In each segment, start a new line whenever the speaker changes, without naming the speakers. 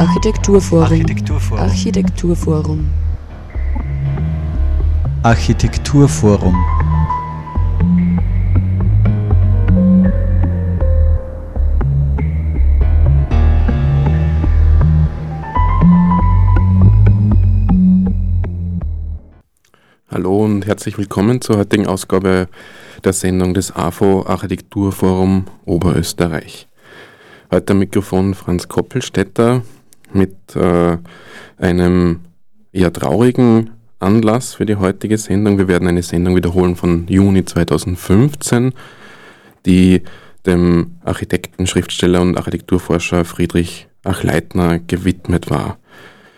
Architekturforum. Architekturforum. Architekturforum.
Architekturforum.
Hallo und herzlich willkommen zur heutigen Ausgabe der Sendung des AFO Architekturforum Oberösterreich. Heute am Mikrofon Franz Koppelstädter mit äh, einem eher traurigen Anlass für die heutige Sendung. Wir werden eine Sendung wiederholen von Juni 2015, die dem Architekten, Schriftsteller und Architekturforscher Friedrich Achleitner gewidmet war.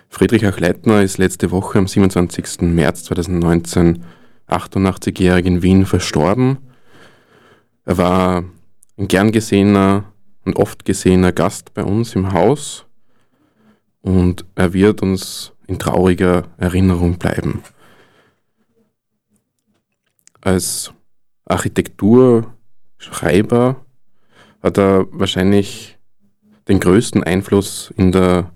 Friedrich Achleitner ist letzte Woche am 27. März 2019 88-jährig in Wien verstorben. Er war ein gern gesehener und oft gesehener Gast bei uns im Haus und er wird uns in trauriger Erinnerung bleiben. Als Architekturschreiber hat er wahrscheinlich den größten Einfluss in der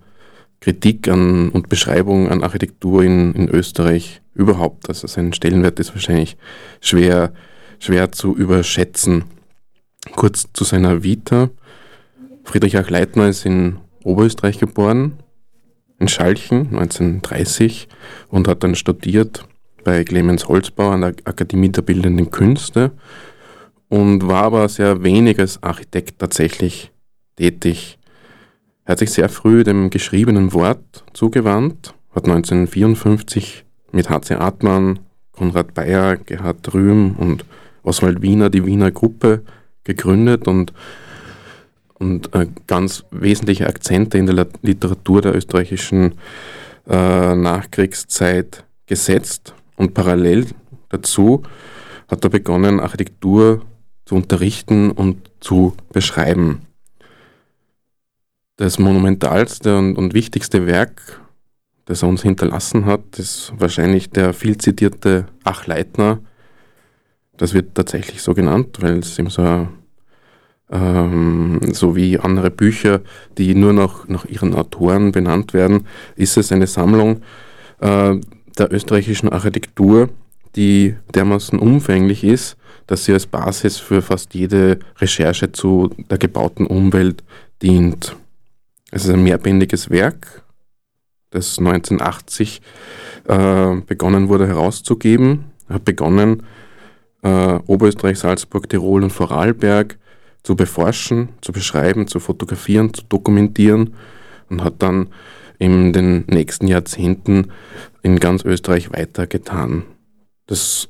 Kritik an und Beschreibung an Architektur in, in Österreich überhaupt. Also sein Stellenwert ist wahrscheinlich schwer, schwer zu überschätzen. Kurz zu seiner Vita. Friedrich Achleitner ist in Oberösterreich geboren, in Schalchen 1930 und hat dann studiert bei Clemens Holzbauer an der Akademie der Bildenden Künste und war aber sehr wenig als Architekt tatsächlich tätig. Er hat sich sehr früh dem geschriebenen Wort zugewandt, hat 1954 mit H.C. Artmann, Konrad Bayer, Gerhard Rühm und Oswald Wiener die Wiener Gruppe gegründet und und äh, ganz wesentliche Akzente in der Literatur der österreichischen äh, Nachkriegszeit gesetzt. Und parallel dazu hat er begonnen, Architektur zu unterrichten und zu beschreiben. Das monumentalste und, und wichtigste Werk, das er uns hinterlassen hat, ist wahrscheinlich der viel zitierte Achleitner. Das wird tatsächlich so genannt, weil es ihm so ein ähm, so wie andere Bücher, die nur noch nach ihren Autoren benannt werden, ist es eine Sammlung äh, der österreichischen Architektur, die dermaßen umfänglich ist, dass sie als Basis für fast jede Recherche zu der gebauten Umwelt dient. Es ist ein mehrbändiges Werk, das 1980 äh, begonnen wurde herauszugeben. Er hat begonnen, äh, Oberösterreich, Salzburg, Tirol und Vorarlberg zu beforschen, zu beschreiben, zu fotografieren, zu dokumentieren und hat dann in den nächsten Jahrzehnten in ganz Österreich weitergetan. Das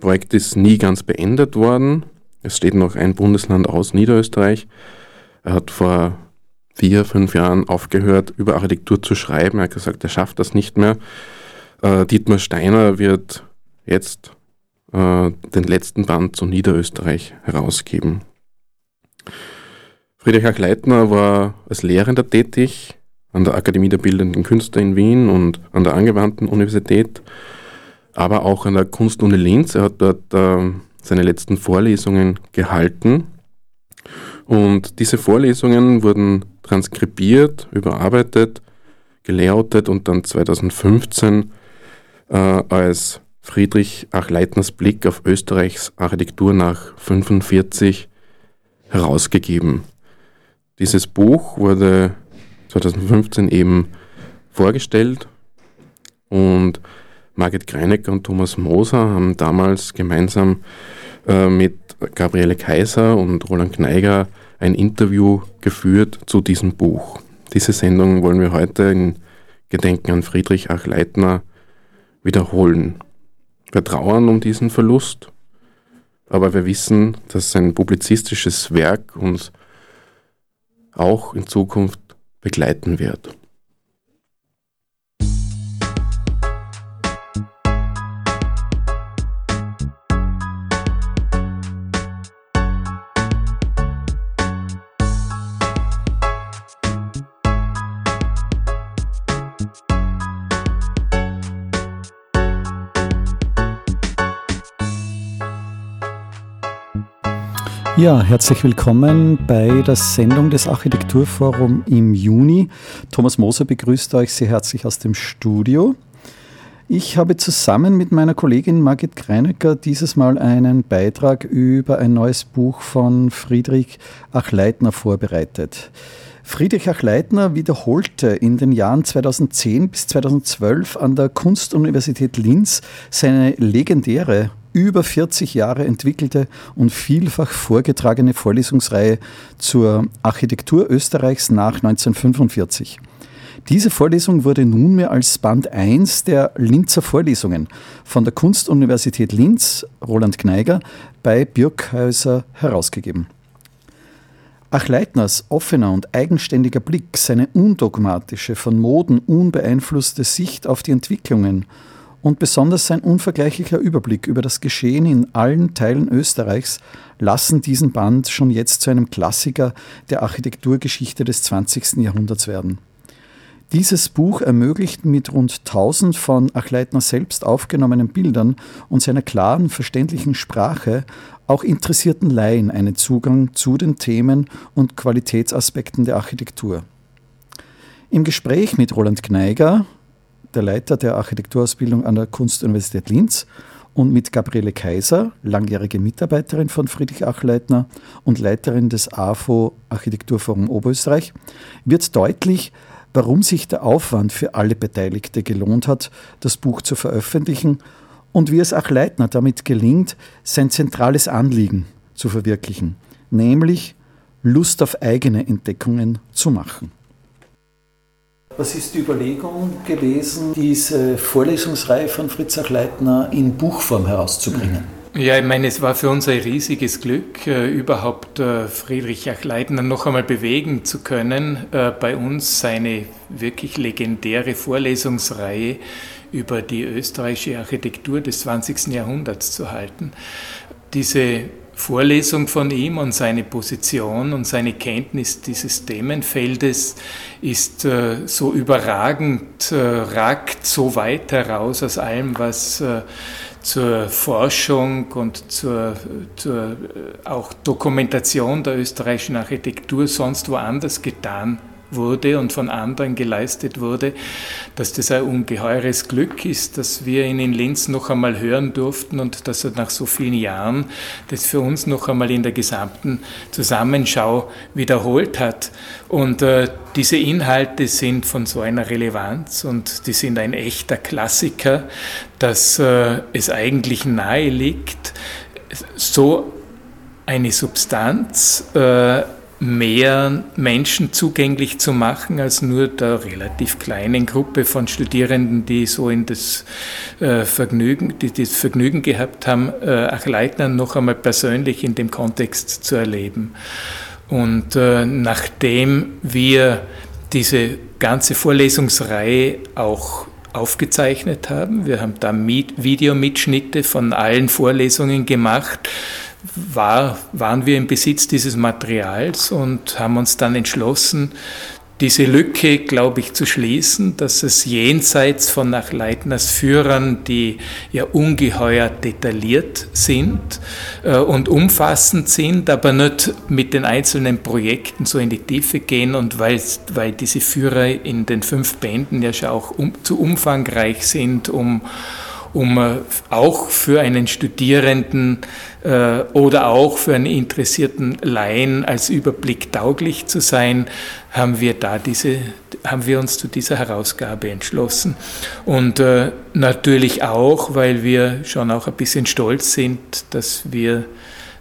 Projekt ist nie ganz beendet worden. Es steht noch ein Bundesland aus Niederösterreich. Er hat vor vier, fünf Jahren aufgehört, über Architektur zu schreiben. Er hat gesagt, er schafft das nicht mehr. Äh, Dietmar Steiner wird jetzt äh, den letzten Band zu Niederösterreich herausgeben. Friedrich Achleitner war als Lehrender tätig an der Akademie der Bildenden Künste in Wien und an der Angewandten Universität, aber auch an der Kunstuni Linz. Er hat dort äh, seine letzten Vorlesungen gehalten. Und diese Vorlesungen wurden transkribiert, überarbeitet, gelayoutet und dann 2015 äh, als Friedrich Achleitners Blick auf Österreichs Architektur nach 1945 herausgegeben. Dieses Buch wurde 2015 eben vorgestellt und Margit Greinecker und Thomas Moser haben damals gemeinsam äh, mit Gabriele Kaiser und Roland Kneiger ein Interview geführt zu diesem Buch. Diese Sendung wollen wir heute in Gedenken an Friedrich Achleitner wiederholen. Wir trauern um diesen Verlust aber wir wissen, dass sein publizistisches Werk uns auch in Zukunft begleiten wird.
Ja, herzlich willkommen bei der Sendung des Architekturforum im Juni. Thomas Moser begrüßt euch sehr herzlich aus dem Studio. Ich habe zusammen mit meiner Kollegin Margit Kreinecker dieses Mal einen Beitrag über ein neues Buch von Friedrich Achleitner vorbereitet. Friedrich Achleitner wiederholte in den Jahren 2010 bis 2012 an der Kunstuniversität Linz seine legendäre über 40 Jahre entwickelte und vielfach vorgetragene Vorlesungsreihe zur Architektur Österreichs nach 1945. Diese Vorlesung wurde nunmehr als Band 1 der Linzer Vorlesungen von der Kunstuniversität Linz, Roland Kneiger, bei Birkhäuser herausgegeben. Achleitners offener und eigenständiger Blick, seine undogmatische, von Moden unbeeinflusste Sicht auf die Entwicklungen und besonders sein unvergleichlicher Überblick über das Geschehen in allen Teilen Österreichs lassen diesen Band schon jetzt zu einem Klassiker der Architekturgeschichte des 20. Jahrhunderts werden. Dieses Buch ermöglicht mit rund 1000 von Achleitner selbst aufgenommenen Bildern und seiner klaren, verständlichen Sprache auch interessierten Laien einen Zugang zu den Themen und Qualitätsaspekten der Architektur. Im Gespräch mit Roland Kneiger, der Leiter der Architekturausbildung an der Kunstuniversität Linz, und mit Gabriele Kaiser, langjährige Mitarbeiterin von Friedrich Achleitner und Leiterin des AFO Architekturforum Oberösterreich, wird deutlich, warum sich der Aufwand für alle Beteiligte gelohnt hat, das Buch zu veröffentlichen und wie es Achleitner damit gelingt, sein zentrales Anliegen zu verwirklichen, nämlich Lust auf eigene Entdeckungen zu machen. Was ist die Überlegung gewesen, diese Vorlesungsreihe von Fritz Achleitner in Buchform herauszubringen?
Ja, ich meine, es war für uns ein riesiges Glück, äh, überhaupt äh, Friedrich Achleitner noch einmal bewegen zu können, äh, bei uns seine wirklich legendäre Vorlesungsreihe über die österreichische Architektur des 20. Jahrhunderts zu halten. Diese Vorlesung von ihm und seine Position und seine Kenntnis dieses Themenfeldes ist äh, so überragend, äh, ragt so weit heraus aus allem, was äh, zur Forschung und zur, zur äh, auch Dokumentation der österreichischen Architektur sonst woanders getan wurde und von anderen geleistet wurde, dass das ein ungeheures Glück ist, dass wir ihn in Linz noch einmal hören durften und dass er nach so vielen Jahren das für uns noch einmal in der gesamten Zusammenschau wiederholt hat. Und äh, diese Inhalte sind von so einer Relevanz und die sind ein echter Klassiker, dass äh, es eigentlich nahe liegt, so eine Substanz äh, mehr Menschen zugänglich zu machen als nur der relativ kleinen Gruppe von Studierenden, die so in das äh, Vergnügen, die das Vergnügen gehabt haben, äh, Achleitner noch einmal persönlich in dem Kontext zu erleben. Und äh, nachdem wir diese ganze Vorlesungsreihe auch aufgezeichnet haben, wir haben da Videomitschnitte von allen Vorlesungen gemacht, war, waren wir im Besitz dieses Materials und haben uns dann entschlossen, diese Lücke, glaube ich, zu schließen, dass es jenseits von nach Leitners Führern, die ja ungeheuer detailliert sind äh, und umfassend sind, aber nicht mit den einzelnen Projekten so in die Tiefe gehen und weil, weil diese Führer in den fünf Bänden ja schon auch um, zu umfangreich sind, um um äh, auch für einen Studierenden äh, oder auch für einen interessierten Laien als Überblick tauglich zu sein, haben wir da diese, haben wir uns zu dieser Herausgabe entschlossen. Und äh, natürlich auch, weil wir schon auch ein bisschen stolz sind, dass wir,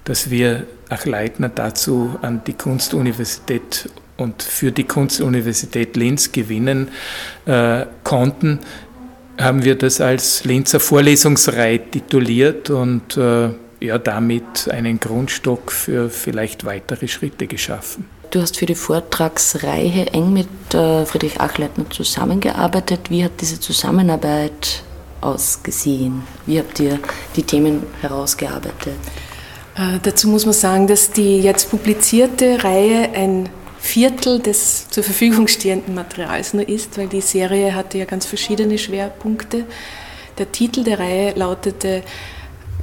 dass wir Achleitner dazu an die Kunstuniversität und für die Kunstuniversität Linz gewinnen äh, konnten, haben wir das als Linzer Vorlesungsreihe tituliert und äh, ja, damit einen Grundstock für vielleicht weitere Schritte geschaffen.
Du hast für die Vortragsreihe eng mit äh, Friedrich Achleitner zusammengearbeitet. Wie hat diese Zusammenarbeit ausgesehen? Wie habt ihr die Themen herausgearbeitet?
Äh, dazu muss man sagen, dass die jetzt publizierte Reihe ein Viertel des zur Verfügung stehenden Materials nur ist, weil die Serie hatte ja ganz verschiedene Schwerpunkte. Der Titel der Reihe lautete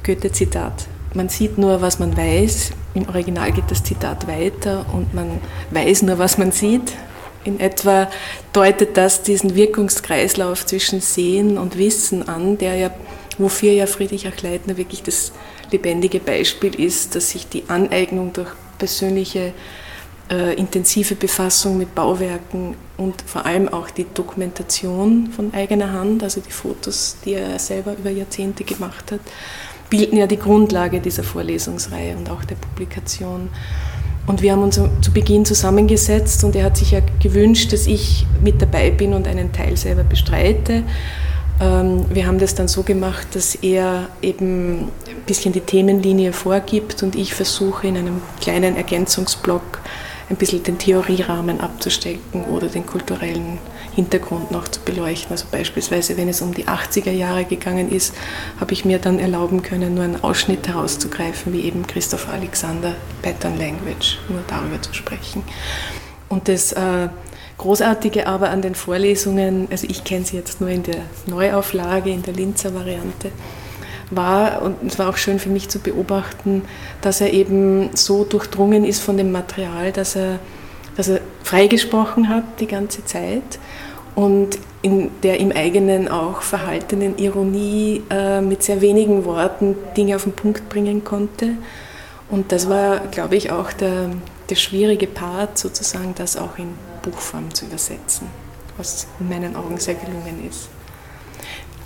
Goethe-Zitat. man sieht nur, was man weiß. Im Original geht das Zitat weiter und man weiß nur, was man sieht. In etwa deutet das diesen Wirkungskreislauf zwischen Sehen und Wissen an, der ja, wofür ja Friedrich Achleitner wirklich das lebendige Beispiel ist, dass sich die Aneignung durch persönliche äh, intensive Befassung mit Bauwerken und vor allem auch die Dokumentation von eigener Hand, also die Fotos, die er selber über Jahrzehnte gemacht hat, bilden ja die Grundlage dieser Vorlesungsreihe und auch der Publikation. Und wir haben uns zu Beginn zusammengesetzt und er hat sich ja gewünscht, dass ich mit dabei bin und einen Teil selber bestreite. Ähm, wir haben das dann so gemacht, dass er eben ein bisschen die Themenlinie vorgibt und ich versuche in einem kleinen Ergänzungsblock ein bisschen den Theorierahmen abzustecken oder den kulturellen Hintergrund noch zu beleuchten. Also beispielsweise, wenn es um die 80er Jahre gegangen ist, habe ich mir dann erlauben können, nur einen Ausschnitt herauszugreifen, wie eben Christoph Alexander Pattern Language, nur darüber zu sprechen. Und das äh, Großartige aber an den Vorlesungen, also ich kenne sie jetzt nur in der Neuauflage, in der Linzer Variante, war, und es war auch schön für mich zu beobachten, dass er eben so durchdrungen ist von dem Material, dass er, dass er freigesprochen hat die ganze Zeit und in der im eigenen auch verhaltenen Ironie äh, mit sehr wenigen Worten Dinge auf den Punkt bringen konnte. Und das war, glaube ich, auch der, der schwierige Part, sozusagen das auch in Buchform zu übersetzen, was in meinen Augen sehr gelungen ist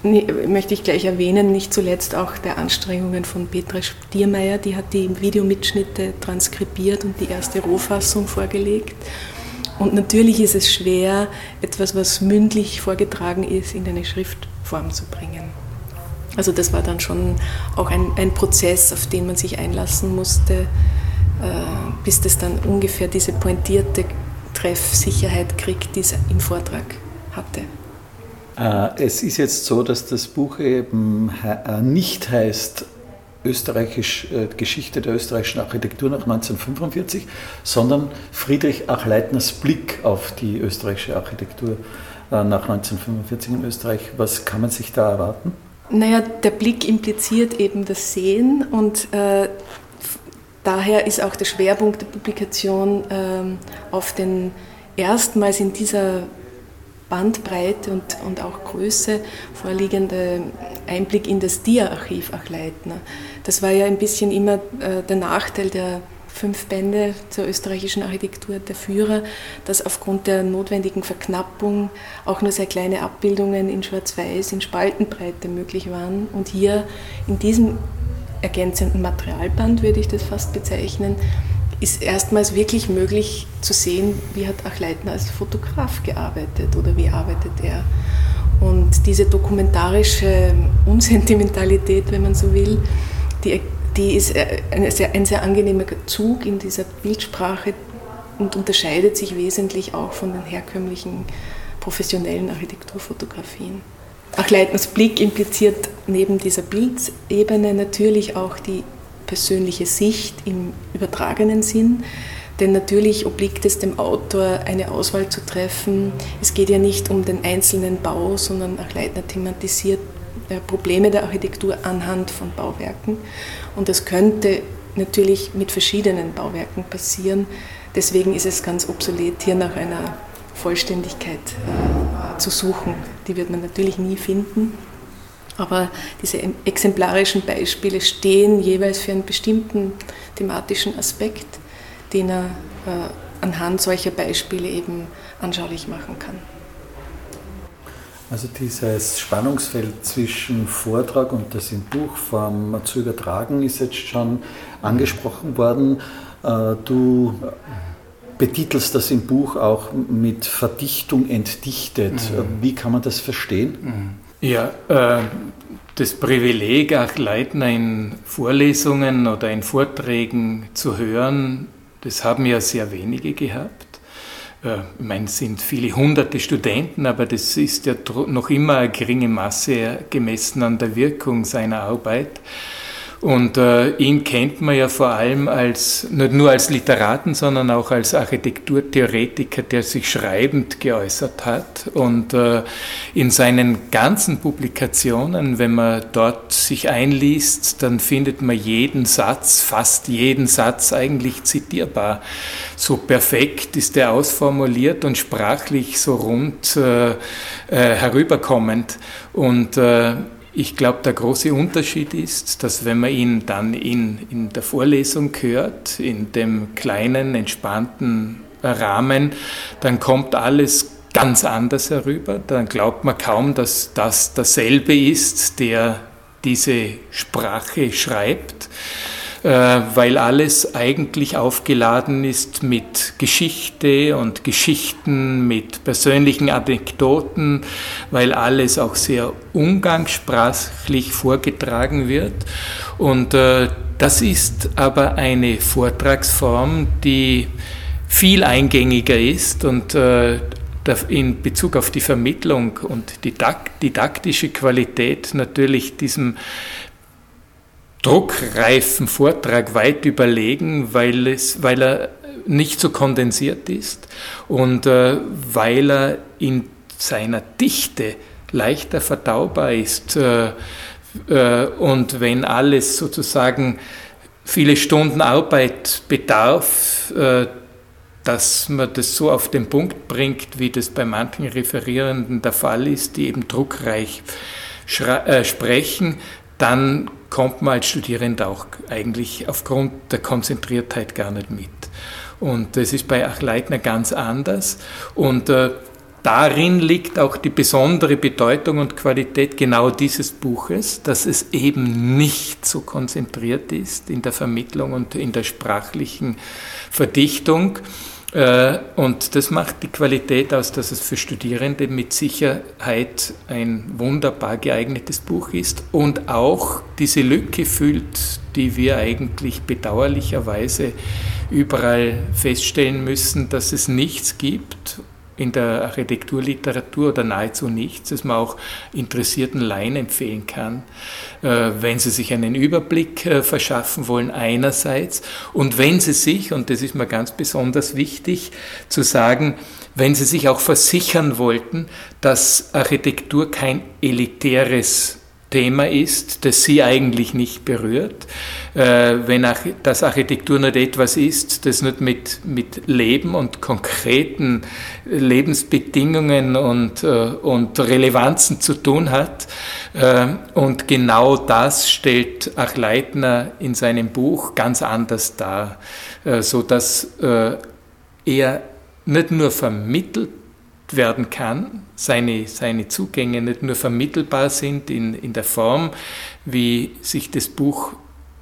möchte ich gleich erwähnen, nicht zuletzt auch der Anstrengungen von Petra Stiermeier, die hat die Videomitschnitte transkribiert und die erste Rohfassung vorgelegt. Und natürlich ist es schwer, etwas, was mündlich vorgetragen ist, in eine Schriftform zu bringen. Also das war dann schon auch ein, ein Prozess, auf den man sich einlassen musste, äh, bis das dann ungefähr diese pointierte Treffsicherheit kriegt, die es im Vortrag hatte.
Äh, es ist jetzt so, dass das Buch eben äh, nicht heißt Österreichisch, äh, Geschichte der österreichischen Architektur nach 1945, sondern Friedrich Achleitners Blick auf die österreichische Architektur nach 1945 in Österreich. Was kann man sich da erwarten?
Naja, der Blick impliziert eben das Sehen und äh, daher ist auch der Schwerpunkt der Publikation äh, auf den erstmals in dieser Bandbreite und, und auch Größe vorliegende Einblick in das Dia-Archiv Achleitner. Das war ja ein bisschen immer äh, der Nachteil der fünf Bände zur österreichischen Architektur der Führer, dass aufgrund der notwendigen Verknappung auch nur sehr kleine Abbildungen in Schwarz-Weiß, in Spaltenbreite möglich waren. Und hier in diesem ergänzenden Materialband, würde ich das fast bezeichnen, ist erstmals wirklich möglich zu sehen, wie hat Achleitner als Fotograf gearbeitet oder wie arbeitet er. Und diese dokumentarische Unsentimentalität, wenn man so will, die, die ist ein sehr, ein sehr angenehmer Zug in dieser Bildsprache und unterscheidet sich wesentlich auch von den herkömmlichen professionellen Architekturfotografien. Achleitners Blick impliziert neben dieser Bildebene natürlich auch die persönliche Sicht im übertragenen Sinn. Denn natürlich obliegt es dem Autor, eine Auswahl zu treffen. Es geht ja nicht um den einzelnen Bau, sondern auch Leitner thematisiert äh, Probleme der Architektur anhand von Bauwerken. Und das könnte natürlich mit verschiedenen Bauwerken passieren. Deswegen ist es ganz obsolet, hier nach einer Vollständigkeit äh, zu suchen. Die wird man natürlich nie finden. Aber diese exemplarischen Beispiele stehen jeweils für einen bestimmten thematischen Aspekt, den er äh, anhand solcher Beispiele eben anschaulich machen kann.
Also dieses Spannungsfeld zwischen Vortrag und das in Buchform zu übertragen ist jetzt schon angesprochen worden. Äh, du betitelst das im Buch auch mit Verdichtung entdichtet. Mhm. Wie kann man das verstehen?
Ja, äh, das Privileg, auch Leitner in Vorlesungen oder in Vorträgen zu hören, das haben ja sehr wenige gehabt. Äh, ich meine, es sind viele hunderte Studenten, aber das ist ja noch immer eine geringe Masse gemessen an der Wirkung seiner Arbeit. Und äh, ihn kennt man ja vor allem als, nicht nur als Literaten, sondern auch als Architekturtheoretiker, der sich schreibend geäußert hat. Und äh, in seinen ganzen Publikationen, wenn man dort sich einliest, dann findet man jeden Satz, fast jeden Satz eigentlich zitierbar. So perfekt ist er ausformuliert und sprachlich so rund äh, äh herüberkommend. Und äh, ich glaube, der große Unterschied ist, dass wenn man ihn dann in, in der Vorlesung hört, in dem kleinen, entspannten Rahmen, dann kommt alles ganz anders herüber. Dann glaubt man kaum, dass das derselbe ist, der diese Sprache schreibt. Äh, weil alles eigentlich aufgeladen ist mit Geschichte und Geschichten, mit persönlichen Anekdoten, weil alles auch sehr umgangssprachlich vorgetragen wird. Und äh, das ist aber eine Vortragsform, die viel eingängiger ist und äh, in Bezug auf die Vermittlung und die didaktische Qualität natürlich diesem druckreifen Vortrag weit überlegen, weil, es, weil er nicht so kondensiert ist und äh, weil er in seiner Dichte leichter verdaubar ist. Äh, äh, und wenn alles sozusagen viele Stunden Arbeit bedarf, äh, dass man das so auf den Punkt bringt, wie das bei manchen Referierenden der Fall ist, die eben druckreich äh, sprechen, dann kommt man als Studierender auch eigentlich aufgrund der Konzentriertheit gar nicht mit. Und das ist bei Achleitner ganz anders. Und äh, darin liegt auch die besondere Bedeutung und Qualität genau dieses Buches, dass es eben nicht so konzentriert ist in der Vermittlung und in der sprachlichen Verdichtung, und das macht die Qualität aus, dass es für Studierende mit Sicherheit ein wunderbar geeignetes Buch ist und auch diese Lücke füllt, die wir eigentlich bedauerlicherweise überall feststellen müssen, dass es nichts gibt in der Architekturliteratur oder nahezu nichts, das man auch interessierten Laien empfehlen kann, äh, wenn sie sich einen Überblick äh, verschaffen wollen einerseits. Und wenn sie sich, und das ist mir ganz besonders wichtig zu sagen, wenn sie sich auch versichern wollten, dass Architektur kein elitäres Thema ist, das sie eigentlich nicht berührt. Äh, wenn das Architektur nicht etwas ist, das nicht mit, mit Leben und konkreten Lebensbedingungen und, äh, und Relevanzen zu tun hat. Äh, und genau das stellt Achleitner in seinem Buch ganz anders dar, sodass er nicht nur vermittelt werden kann, seine, seine Zugänge nicht nur vermittelbar sind in, in der Form, wie sich das Buch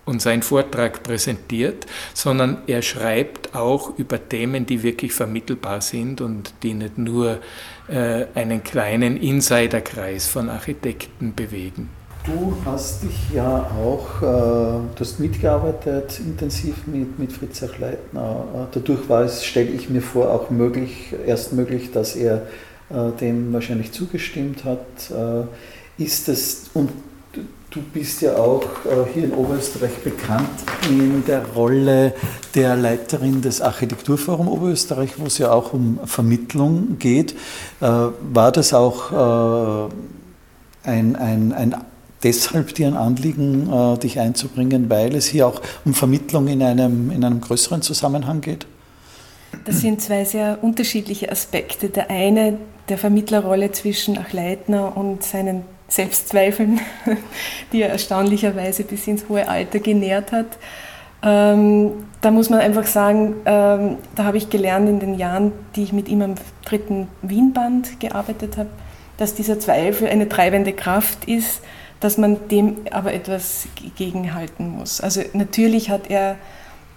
und sein Vortrag präsentiert, sondern er schreibt auch über Themen, die wirklich vermittelbar sind und die nicht nur äh, einen kleinen Insiderkreis von Architekten bewegen.
Du hast dich ja auch, äh, du hast mitgearbeitet intensiv mit, mit Fritz Leitner. Äh, dadurch war es, stelle ich mir vor, auch möglich, erst möglich, dass er äh, dem wahrscheinlich zugestimmt hat. Äh, ist es, und du bist ja auch äh, hier in Oberösterreich bekannt in der Rolle der Leiterin des Architekturforum Oberösterreich, wo es ja auch um Vermittlung geht. Äh, war das auch ein, ein, ein deshalb dir ein Anliegen, äh, dich einzubringen, weil es hier auch um Vermittlung in einem, in einem größeren Zusammenhang geht?
Das sind zwei sehr unterschiedliche Aspekte. Der eine der Vermittlerrolle zwischen Achleitner und seinen Selbstzweifeln, die er erstaunlicherweise bis ins hohe Alter genährt hat. Ähm, da muss man einfach sagen, ähm, da habe ich gelernt in den Jahren, die ich mit ihm am dritten Wienband gearbeitet habe, dass dieser Zweifel eine treibende Kraft ist, dass man dem aber etwas gegenhalten muss. Also natürlich hat er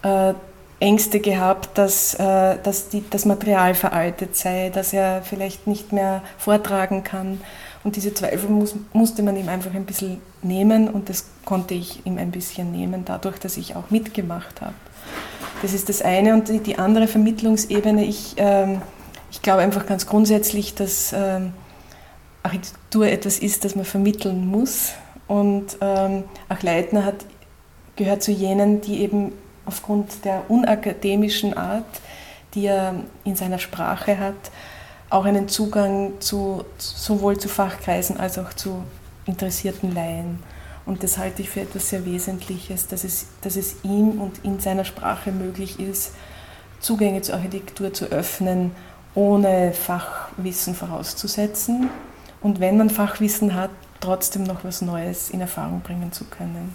äh, Ängste gehabt, dass, äh, dass die, das Material veraltet sei, dass er vielleicht nicht mehr vortragen kann. Und diese Zweifel muss, musste man ihm einfach ein bisschen nehmen und das konnte ich ihm ein bisschen nehmen, dadurch, dass ich auch mitgemacht habe. Das ist das eine. Und die, die andere Vermittlungsebene, ich, ähm, ich glaube einfach ganz grundsätzlich, dass ähm, Architektur etwas ist, das man vermitteln muss. Und ähm, auch Leitner hat gehört zu jenen, die eben aufgrund der unakademischen Art, die er in seiner Sprache hat, auch einen Zugang zu, sowohl zu Fachkreisen als auch zu interessierten Laien. Und das halte ich für etwas sehr Wesentliches, dass es, dass es ihm und in seiner Sprache möglich ist, Zugänge zur Architektur zu öffnen, ohne Fachwissen vorauszusetzen. Und wenn man Fachwissen hat, trotzdem noch was Neues in Erfahrung bringen zu können.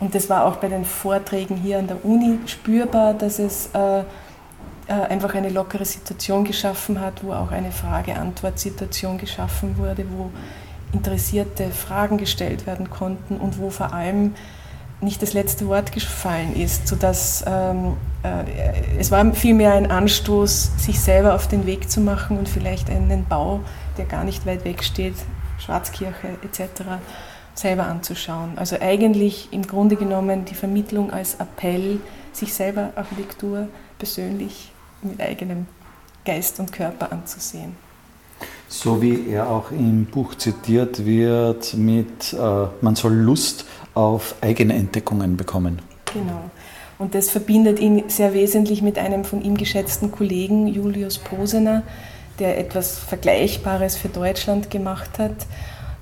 Und das war auch bei den Vorträgen hier an der Uni spürbar, dass es äh, äh, einfach eine lockere Situation geschaffen hat, wo auch eine Frage-Antwort-Situation geschaffen wurde, wo interessierte Fragen gestellt werden konnten und wo vor allem nicht das letzte Wort gefallen ist, sodass ähm, äh, es war vielmehr ein Anstoß, sich selber auf den Weg zu machen und vielleicht einen Bau, der gar nicht weit weg steht, Schwarzkirche etc., selber anzuschauen. Also eigentlich im Grunde genommen die Vermittlung als Appell, sich selber Architektur persönlich mit eigenem Geist und Körper anzusehen.
So wie er auch im Buch zitiert wird mit, äh, man soll Lust auf eigene Entdeckungen bekommen.
Genau. Und das verbindet ihn sehr wesentlich mit einem von ihm geschätzten Kollegen, Julius Posener, der etwas Vergleichbares für Deutschland gemacht hat,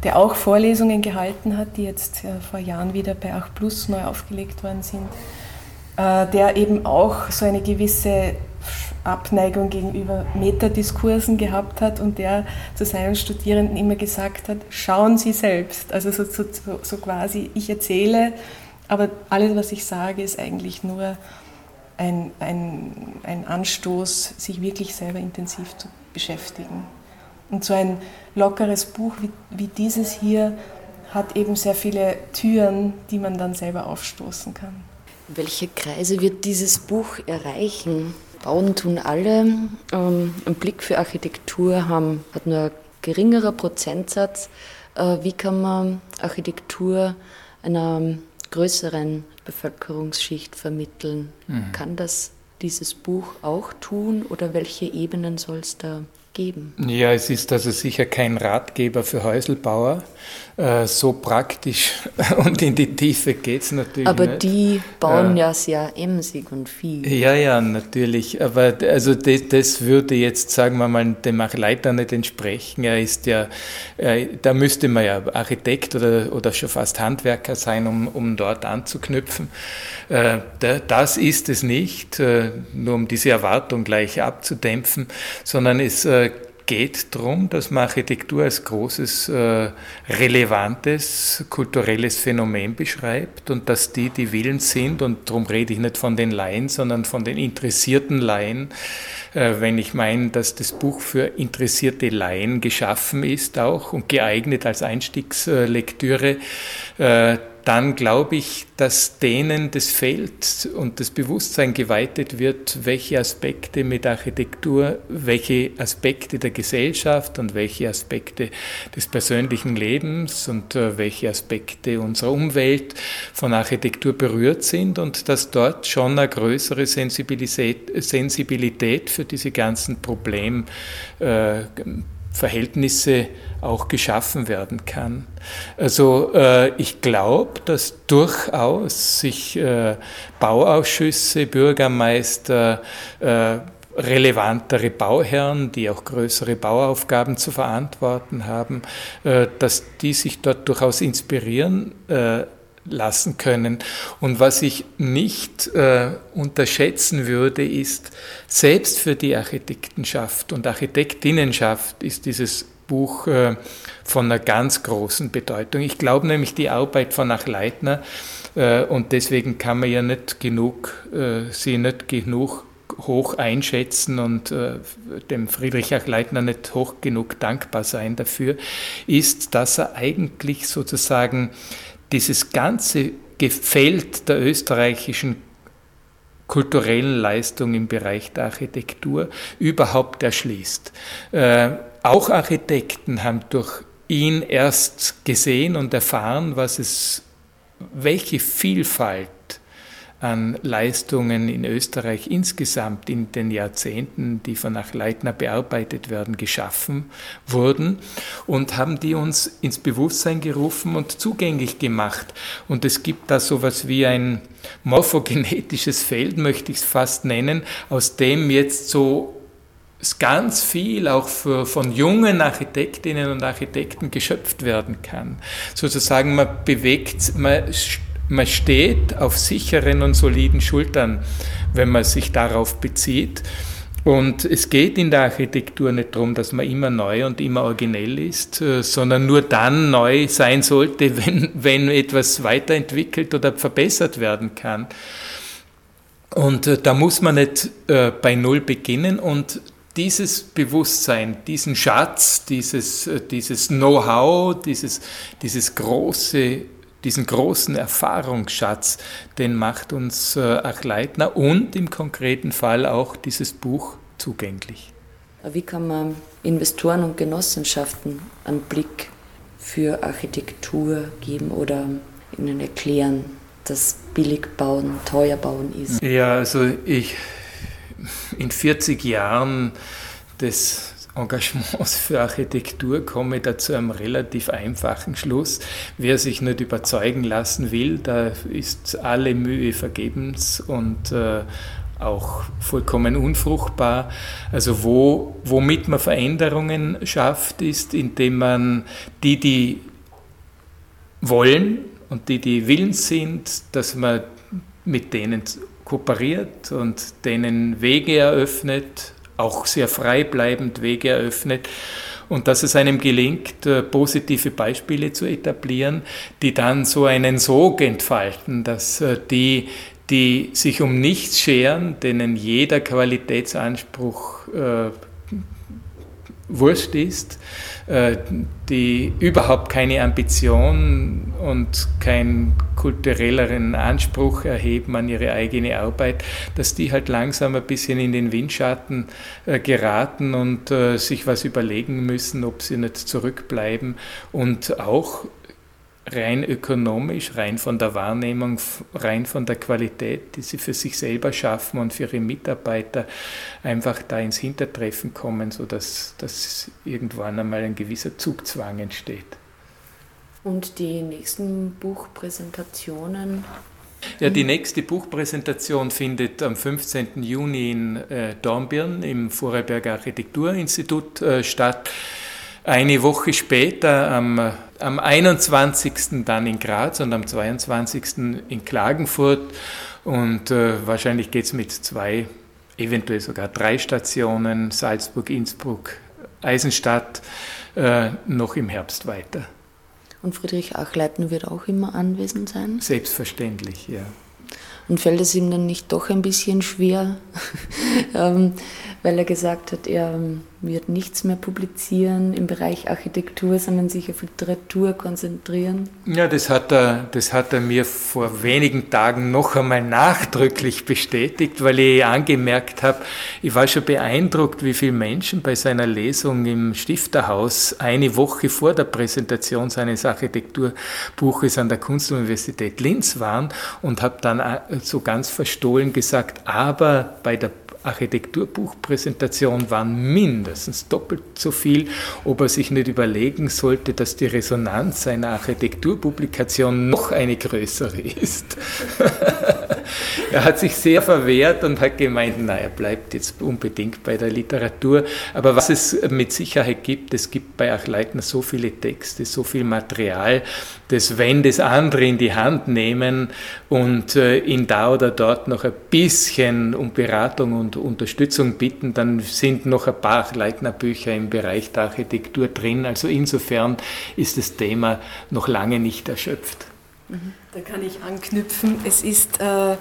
der auch Vorlesungen gehalten hat, die jetzt äh, vor Jahren wieder bei 8 Plus neu aufgelegt worden sind, äh, der eben auch so eine gewisse Abneigung gegenüber Metadiskursen gehabt hat und der zu seinen Studierenden immer gesagt hat, schauen Sie selbst. Also so, so, so quasi, ich erzähle, aber alles, was ich sage, ist eigentlich nur ein, ein, ein Anstoß, sich wirklich selber intensiv zu beschäftigen. Und so ein lockeres Buch wie, wie dieses hier hat eben sehr viele Türen, die man dann selber aufstoßen kann.
Welche Kreise wird dieses Buch erreichen? Bauen tun alle. Ähm, einen Blick für Architektur haben, hat nur ein geringerer Prozentsatz. Äh, wie kann man Architektur einer größeren Bevölkerungsschicht vermitteln? Mhm. Kann das dieses Buch auch tun oder welche Ebenen soll es da geben?
Ja, es ist also sicher kein Ratgeber für Häuselbauer. Äh, so praktisch und in die Tiefe geht es natürlich
Aber
nicht.
die bauen äh, ja sehr emsig und viel.
Ja, ja, natürlich. Aber also das, das würde jetzt, sagen wir mal, dem Leiter nicht entsprechen. Er ist ja, äh, da müsste man ja Architekt oder, oder schon fast Handwerker sein, um, um dort anzuknüpfen. Das ist es nicht, nur um diese Erwartung gleich abzudämpfen, sondern es geht darum, dass man Architektur als großes, äh, relevantes kulturelles Phänomen beschreibt und dass die, die willens sind, und darum rede ich nicht von den Laien, sondern von den interessierten Laien, äh, wenn ich meine, dass das Buch für interessierte Laien geschaffen ist auch und geeignet als Einstiegslektüre, äh, dann glaube ich, dass denen das Feld und das Bewusstsein geweitet wird, welche Aspekte mit Architektur, welche Aspekte der Gesellschaft und welche Aspekte des persönlichen Lebens und äh, welche Aspekte unserer Umwelt von Architektur berührt sind und dass dort schon eine größere Sensibilität, für diese ganzen Probleme äh, auch geschaffen werden kann. Also äh, ich glaube, dass durchaus sich äh, Bauausschüsse, Bürgermeister, äh, relevantere Bauherren, die auch größere Bauaufgaben zu verantworten haben, äh, dass die sich dort durchaus inspirieren äh, lassen können. Und was ich nicht äh, unterschätzen würde, ist, selbst für die Architektenschaft und Architektinnenschaft ist dieses Buch äh, von einer ganz großen Bedeutung. Ich glaube nämlich, die Arbeit von Achleitner, äh, und deswegen kann man ja nicht genug, äh, sie nicht genug hoch einschätzen und dem Friedrich Achleitner nicht hoch genug dankbar sein dafür, ist, dass er eigentlich sozusagen dieses ganze Feld der österreichischen kulturellen Leistung im Bereich der Architektur überhaupt erschließt. Auch Architekten haben durch ihn erst gesehen und erfahren, was es, welche Vielfalt an Leistungen in Österreich insgesamt in den Jahrzehnten, die von Achleitner bearbeitet werden, geschaffen wurden und haben die uns ins Bewusstsein gerufen und zugänglich gemacht. Und es gibt da sowas wie ein morphogenetisches Feld, möchte ich es fast nennen, aus dem jetzt so ganz viel auch für, von jungen Architektinnen und Architekten geschöpft werden kann. Sozusagen man bewegt, man, man steht auf sicheren und soliden Schultern, wenn man sich darauf bezieht. Und es geht in der Architektur nicht darum, dass man immer neu und immer originell ist, äh, sondern nur dann neu sein sollte, wenn, wenn etwas weiterentwickelt oder verbessert werden kann. Und äh, da muss man nicht äh, bei Null beginnen und dieses Bewusstsein, diesen Schatz, dieses, äh, dieses Know-how, dieses, dieses große, diesen großen Erfahrungsschatz, den macht uns äh, Achleitner und im konkreten Fall auch dieses Buch zugänglich.
Wie kann man Investoren und Genossenschaften einen Blick für Architektur geben oder ihnen erklären, dass billig bauen teuer bauen ist?
Ja, also ich in 40 Jahren des Engagements für Architektur komme da zu einem relativ einfachen Schluss. Wer sich nicht überzeugen lassen will, da ist alle Mühe vergebens und äh, auch vollkommen unfruchtbar. Also wo, womit man Veränderungen schafft, ist, indem man die, die wollen und die, die willens sind, dass man mit denen kooperiert und denen Wege eröffnet, auch sehr freibleibend Wege eröffnet. Und dass es einem gelingt, äh, positive Beispiele zu etablieren, die dann so einen Sog entfalten, dass äh, die, die sich um nichts scheren, denen jeder Qualitätsanspruch wurscht ist, äh, die überhaupt keine Ambition und keinen kulturelleren Anspruch erheben an ihre eigene Arbeit, dass die halt langsam ein bisschen in den Windschatten äh, geraten und äh, sich was überlegen müssen, ob sie nicht zurückbleiben und auch rein ökonomisch, rein von der Wahrnehmung, rein von der Qualität, die sie für sich selber schaffen und für ihre Mitarbeiter einfach da ins Hintertreffen kommen, sodass dass irgendwann einmal ein gewisser Zugzwang entsteht.
Und die nächsten Buchpräsentationen?
Ja, die nächste Buchpräsentation findet am 15. Juni in äh, Dornbirn im Vorarlberger Architekturinstitut äh, statt. Eine Woche später, am, am 21. dann in Graz und am 22. in Klagenfurt. Und äh, wahrscheinlich geht es mit zwei, eventuell sogar drei Stationen, Salzburg, Innsbruck, Eisenstadt, äh, noch im Herbst weiter.
Und Friedrich Achleitner wird auch immer anwesend sein?
Selbstverständlich, ja.
Und fällt es ihm dann nicht doch ein bisschen schwer, ähm, weil er gesagt hat, er ähm, wird nichts mehr publizieren im Bereich Architektur, sondern sich auf Literatur konzentrieren.
Ja, das hat er, das hat er mir vor wenigen Tagen noch einmal nachdrücklich bestätigt, weil ich angemerkt habe, ich war schon beeindruckt, wie viele Menschen bei seiner Lesung im Stifterhaus eine Woche vor der Präsentation seines Architekturbuches an der Kunstuniversität Linz waren und habe dann äh, so ganz verstohlen gesagt, aber bei der Architekturbuchpräsentation waren mindestens doppelt so viel, ob er sich nicht überlegen sollte, dass die Resonanz einer Architekturpublikation noch eine größere ist. er hat sich sehr verwehrt und hat gemeint, na, er bleibt jetzt unbedingt bei der Literatur. Aber was es mit Sicherheit gibt, es gibt bei Achleitner so viele Texte, so viel Material, dass wenn das andere in die Hand nehmen und äh, ihn da oder dort noch ein bisschen um Beratung und Unterstützung bitten, dann sind noch ein paar Leitner-Bücher im Bereich der Architektur drin. Also insofern ist das Thema noch lange nicht erschöpft.
Mhm. Da kann ich anknüpfen. Es ist äh,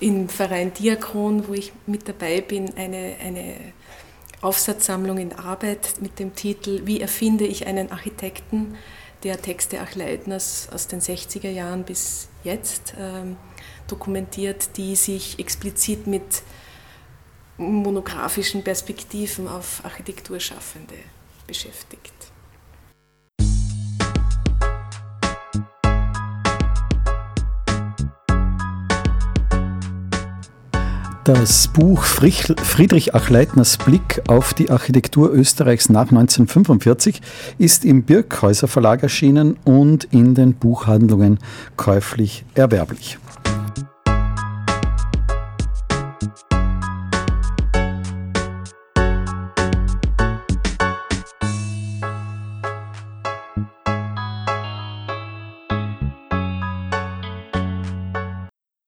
im Verein Diakon, wo ich mit dabei bin, eine, eine Aufsatzsammlung in Arbeit mit dem Titel Wie erfinde ich einen Architekten, der Texte Achleitners aus den 60er Jahren bis jetzt ähm, dokumentiert, die sich explizit mit monografischen Perspektiven auf Architekturschaffende beschäftigt.
Das Buch Friedrich Achleitners Blick auf die Architektur Österreichs nach 1945 ist im Birkhäuser Verlag erschienen und in den Buchhandlungen käuflich erwerblich.